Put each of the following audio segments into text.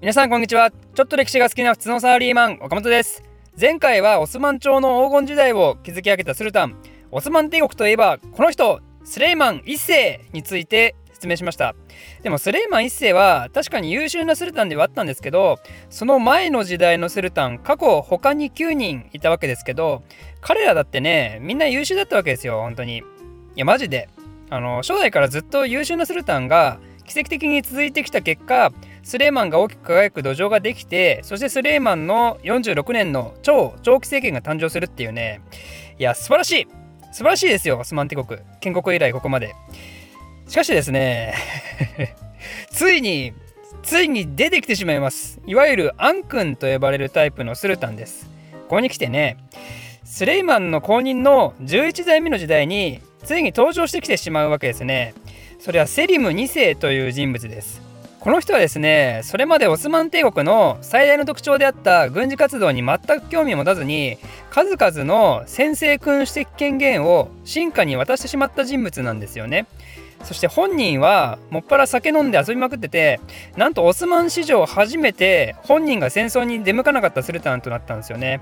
皆さんこんにちは。ちょっと歴史が好きな普通のサラリーマン岡本です。前回はオスマン朝の黄金時代を築き上げたスルタン。オスマン帝国といえばこの人スレイマン1世について説明しました。でもスレイマン1世は確かに優秀なスルタンではあったんですけどその前の時代のスルタン過去他に9人いたわけですけど彼らだってねみんな優秀だったわけですよ本当に。いやマジで。あの初代からずっと優秀なスルタンが奇跡的に続いてきた結果スレイマンが大きく輝く土壌ができてそしてスレイマンの46年の超長期政権が誕生するっていうね。いや素晴らしい。素晴らしいですよオスマン帝国。建国以来ここまで。しかしですね ついについに出てきてしまいます。いわゆるアン君と呼ばれるタイプのスルタンです。ここに来てねスレイマンの後任の11代目の時代についに登場してきてしまうわけですね。それはセリム2世という人物です。この人はですねそれまでオスマン帝国の最大の特徴であった軍事活動に全く興味を持たずに数々の先制君主的権限を進化に渡してしまった人物なんですよね。そして本人はもっぱら酒飲んで遊びまくっててなんとオスマン史上初めて本人が戦争に出向かなかったスルタンとなったんですよね。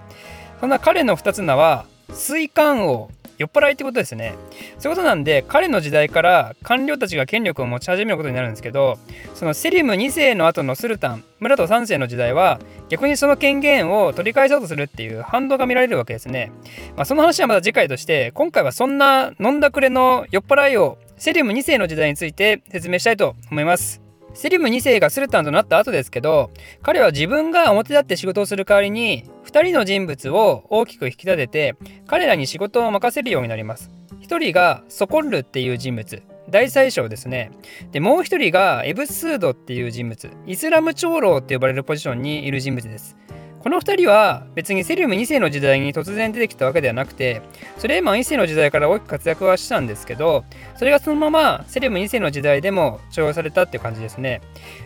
そんな彼の2つ名は水管王酔っ払いってことですね。そういうことなんで彼の時代から官僚たちが権力を持ち始めることになるんですけどそのセリム2世の後のスルタンムラト3世の時代は逆にその権限を取り返そうとするっていう反動が見られるわけですね、まあ、その話はまた次回として今回はそんな飲んだくれの酔っ払いをセリム2世の時代について説明したいと思います。セリム2世がスルタンとなった後ですけど彼は自分が表立って仕事をする代わりに2人の人物を大きく引き立てて彼らに仕事を任せるようになります。1人がソコンルっていう人物大宰相ですね。でもう1人がエブスードっていう人物イスラム長老って呼ばれるポジションにいる人物です。この2人は別にセリウム2世の時代に突然出てきたわけではなくてスレイマン1世の時代から大きく活躍はしたんですけどそれがそのままセリウム2世の時代でも重用されたって感じですね。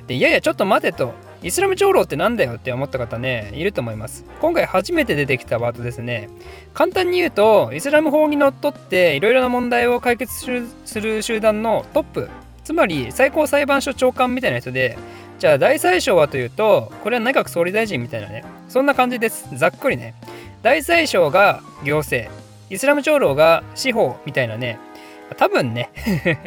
でいやいやちょっと待てと。イスラム長老ってなんだよって思った方ねいると思います。今回初めて出てきたワードですね。簡単に言うとイスラム法にのっとっていろいろな問題を解決する集団のトップつまり最高裁判所長官みたいな人でじゃあ大宰相はというとこれは内閣総理大臣みたいなねそんな感じです。ざっくりね。大宰相が行政イスラム長老が司法みたいなね多分ね。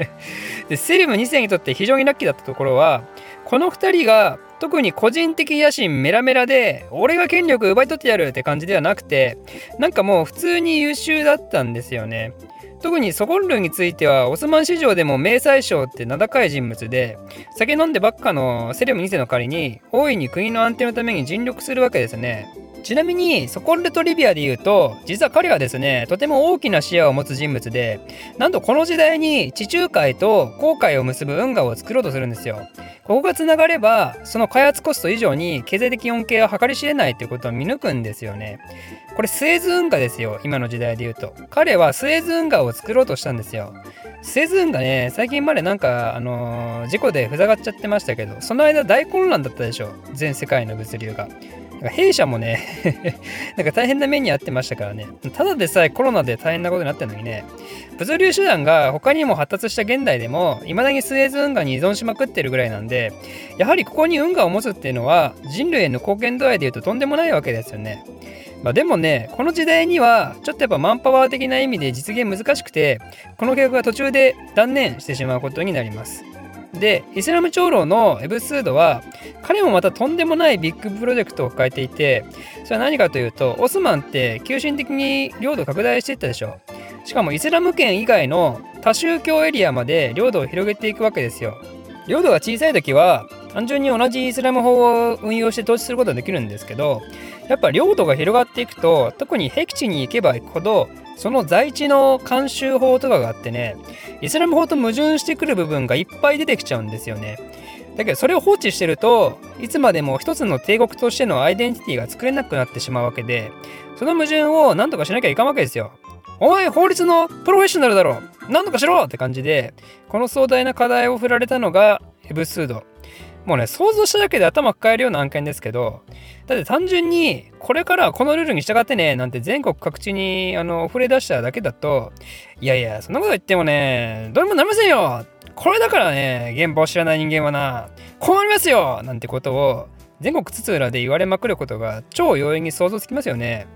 でセリム2世にとって非常にラッキーだったところはこの2人が特に個人的野心メラメラで俺が権力奪い取ってやるって感じではなくてなんかもう普通に優秀だったんですよね。特にソコンルについてはオスマン市場でも名宰相って名高い人物で酒飲んでばっかのセレム2世の代わりに大いに国の安定のために尽力するわけですね。ちなみにソコンルトリビアで言うと実は彼はですねとても大きな視野を持つ人物でなんとこの時代に地中海と航海を結ぶ運河を作ろうとするんですよ。ここがつながればその開発コスト以上に経済的恩恵は計り知れないということを見抜くんですよね。これスエズ運河ですよ今の時代で言うと。彼はスエズ運河を作ろうとしたんですよ。スエズ運河ね最近までなんかあのー、事故で塞がっちゃってましたけどその間大混乱だったでしょ全世界の物流が。弊社もね なんか大変な目に遭ってましたからねただでさえコロナで大変なことになってるのにね物流手段が他にも発達した現代でも未だにスエズ運河に依存しまくってるぐらいなんでやはりここに運河を持つっていうのは人類への貢献度合いで言うととんでもないわけですよねまあ、でもね、この時代にはちょっとやっぱマンパワー的な意味で実現難しくて、この計画が途中で断念してしまうことになります。で、イスラム長老のエブスードは、彼もまたとんでもないビッグプロジェクトを抱えていて、それは何かというと、オスマンって急進的に領土拡大していったでしょ。しかもイスラム圏以外の多宗教エリアまで領土を広げていくわけですよ。領土が小さい時は、単純に同じイスラム法を運用して統治することができるんですけど、やっぱ領土が広がっていくと特に僻地に行けば行くほどその在地の慣習法とかがあってねイスラム法と矛盾してくる部分がいっぱい出てきちゃうんですよね。だけどそれを放置してるといつまでも一つの帝国としてのアイデンティティが作れなくなってしまうわけでその矛盾を何とかしなきゃいかんわけですよ。お前法律のプロフェッショナルだろ。何とかしろって感じでこの壮大な課題を振られたのがヘブスード。もうね、想像しただけで頭抱えるような案件ですけど、だって単純に、これからこのルールに従ってね、なんて全国各地に、あの、触れ出しただけだと、いやいや、そんなこと言ってもね、どうにもなりませんよ。これだからね、現場を知らない人間はな、こうなりますよなんてことを、全国津々浦で言われまくることが超容易に想像つきますよね。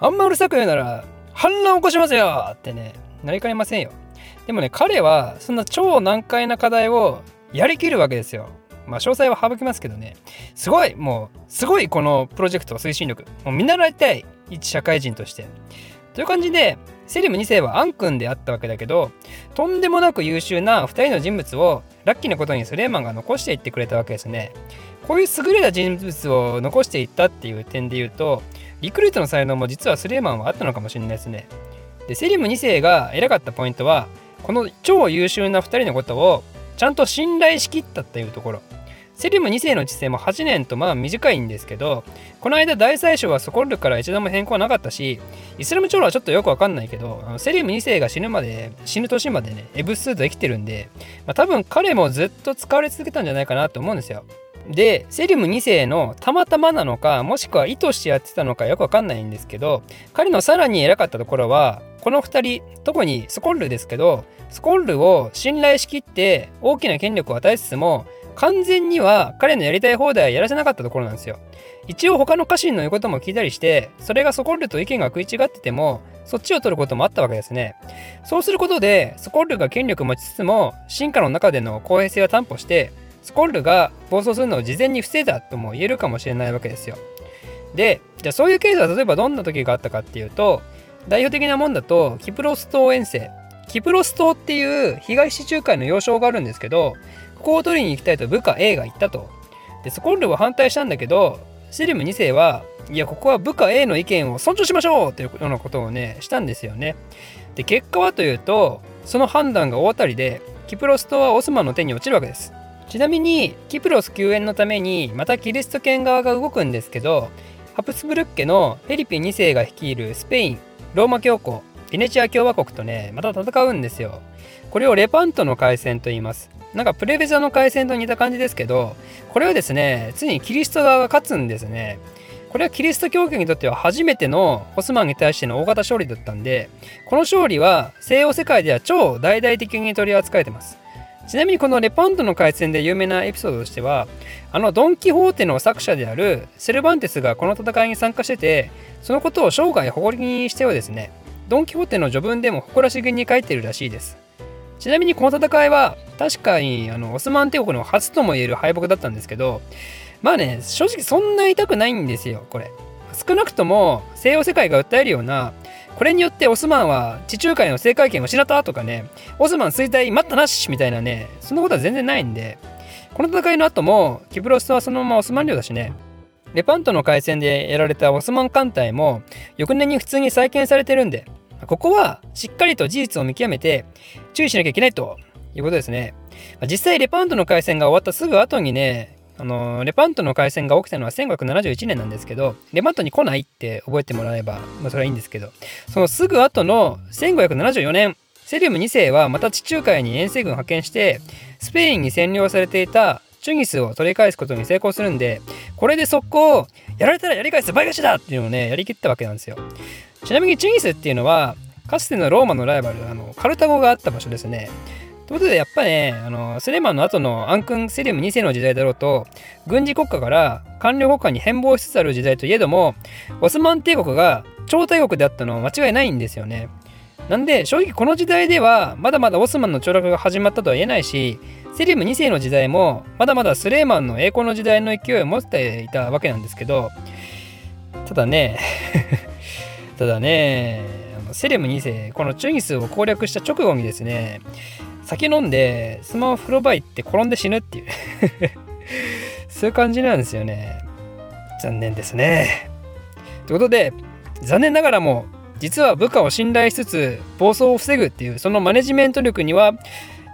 あんまうるさく言うなら反乱起こしますよってねなりかねませんよ。でもね彼はそんな超難解な課題をやりきるわけですよ。まあ詳細は省きますけどね。すごいもうすごいこのプロジェクト推進力。もう見習いたい一社会人として。という感じでセリム2世はアン君であったわけだけどとんでもなく優秀な2人の人物をラッキーなことにスレーマンが残していってくれたわけですね。こういう優れた人物を残していったっていう点で言うとリクルートの才能も実はスレーマンはあったのかもしれないですね。でセリム2世が偉かったポイントはこの超優秀な2人のことをちゃんと信頼しきったっていうところ。セリム2世の治世も8年とまあ短いんですけどこの間大宰相はソコルから一度も変更はなかったしイスラム長老はちょっとよくわかんないけどセリム2世が死ぬまで死ぬ年までねエブスーと生きてるんで、まあ、多分彼もずっと使われ続けたんじゃないかなと思うんですよ。でセリム2世のたまたまなのかもしくは意図してやってたのかよくわかんないんですけど彼のさらに偉かったところはこの2人特にスコッルですけどスコッルを信頼しきって大きな権力を与えつつも完全には彼のやりたい放題はやらせなかったところなんですよ。一応他の家臣の言うことも聞いたりしてそれがソコッルと意見が食い違っててもそっちを取ることもあったわけですね。そうすることでソコッルが権力を持ちつつも進化の中での公平性を担保してスコッルが暴走するのを事前に防いだとも言えるかもしれないわけですよ。で、じゃあそういうケースは例えばどんな時があったかっていうと、代表的なもんだと、キプロス島遠征。キプロス島っていう東地中海の要衝があるんですけど、ここを取りに行きたいと部下 A が言ったと。で、スコッルは反対したんだけど、シリム2世は、いや、ここは部下 A の意見を尊重しましょうというようなことをね、したんですよね。で、結果はというと、その判断が大当たりで、キプロス島はオスマンの手に落ちるわけです。ちなみにキプロス救援のためにまたキリスト圏側が動くんですけどハプスブルッケのフェリピン2世が率いるスペインローマ教皇ベネチア共和国とねまた戦うんですよ。これをレパントの海戦と言います。なんかプレベザの海戦と似た感じですけどこれはですねついにキリスト側が勝つんですね。これはキリスト教圏にとっては初めてのオスマンに対しての大型勝利だったんでこの勝利は西洋世界では超大々的に取り扱えてます。ちなみにこのレパントの海戦で有名なエピソードとしてはあのドン・キホーテの作者であるセルバンテスがこの戦いに参加しててそのことを生涯誇りにしてはですねドン・キホーテの序文でも誇らしげに書いてるらしいです。ちなみにこの戦いは確かにあのオスマン帝国の初とも言える敗北だったんですけどまあね正直そんな痛くないんですよこれ。少なくとも西洋世界が訴えるようなこれによってオスマンは地中海の制海権を失ったとかね、オスマン衰退待ったなしみたいなね、そんなことは全然ないんで、この戦いの後も、キプロスはそのままオスマン領だしね、レパントの海戦でやられたオスマン艦隊も、翌年に普通に再建されてるんで、ここはしっかりと事実を見極めて注意しなきゃいけないということですね。実際レパントの海戦が終わったすぐ後にね、あのレパントの海戦が起きたのは1571年なんですけどレパントに来ないって覚えてもらえば、まあ、それはいいんですけどそのすぐ後の1574年セリウム2世はまた地中海に遠征軍を派遣してスペインに占領されていたチュニスを取り返すことに成功するんでこれで速攻やられたらやり返す倍返しだっていうのをねやりきったわけなんですよ。ちなみにチュニスっていうのはかつてのローマのライバルあのカルタゴがあった場所ですね。ということで、やっぱね、あの、スレマンの後のアンクン・セレム2世の時代だろうと、軍事国家から官僚国家に変貌しつつある時代といえども、オスマン帝国が超大国であったのは間違いないんですよね。なんで、正直この時代では、まだまだオスマンの凋落が始まったとは言えないし、セレム2世の時代も、まだまだスレーマンの栄光の時代の勢いを持っていたわけなんですけど、ただね ただね、セレム2世、このチュニスを攻略した直後にですね、酒飲んでスマホ風呂場行って転んで死ぬっていう。そういう感じなんですよね。残念ですね。ということで残念ながらも実は部下を信頼しつつ暴走を防ぐっていうそのマネジメント力には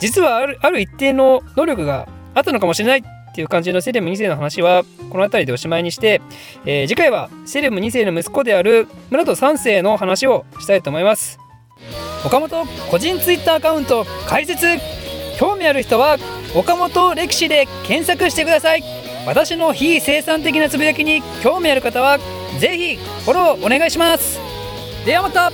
実はあるある一定の能力があったのかもしれないっていう感じのセレム2世の話はこの辺りでおしまいにして、えー、次回はセレム2世の息子である村戸3世の話をしたいと思います。岡本個人ツイッターアカウント開設。興味ある人は岡本歴史で検索してください。私の非生産的なつぶやきに興味ある方はぜひフォローお願いします。ではまた。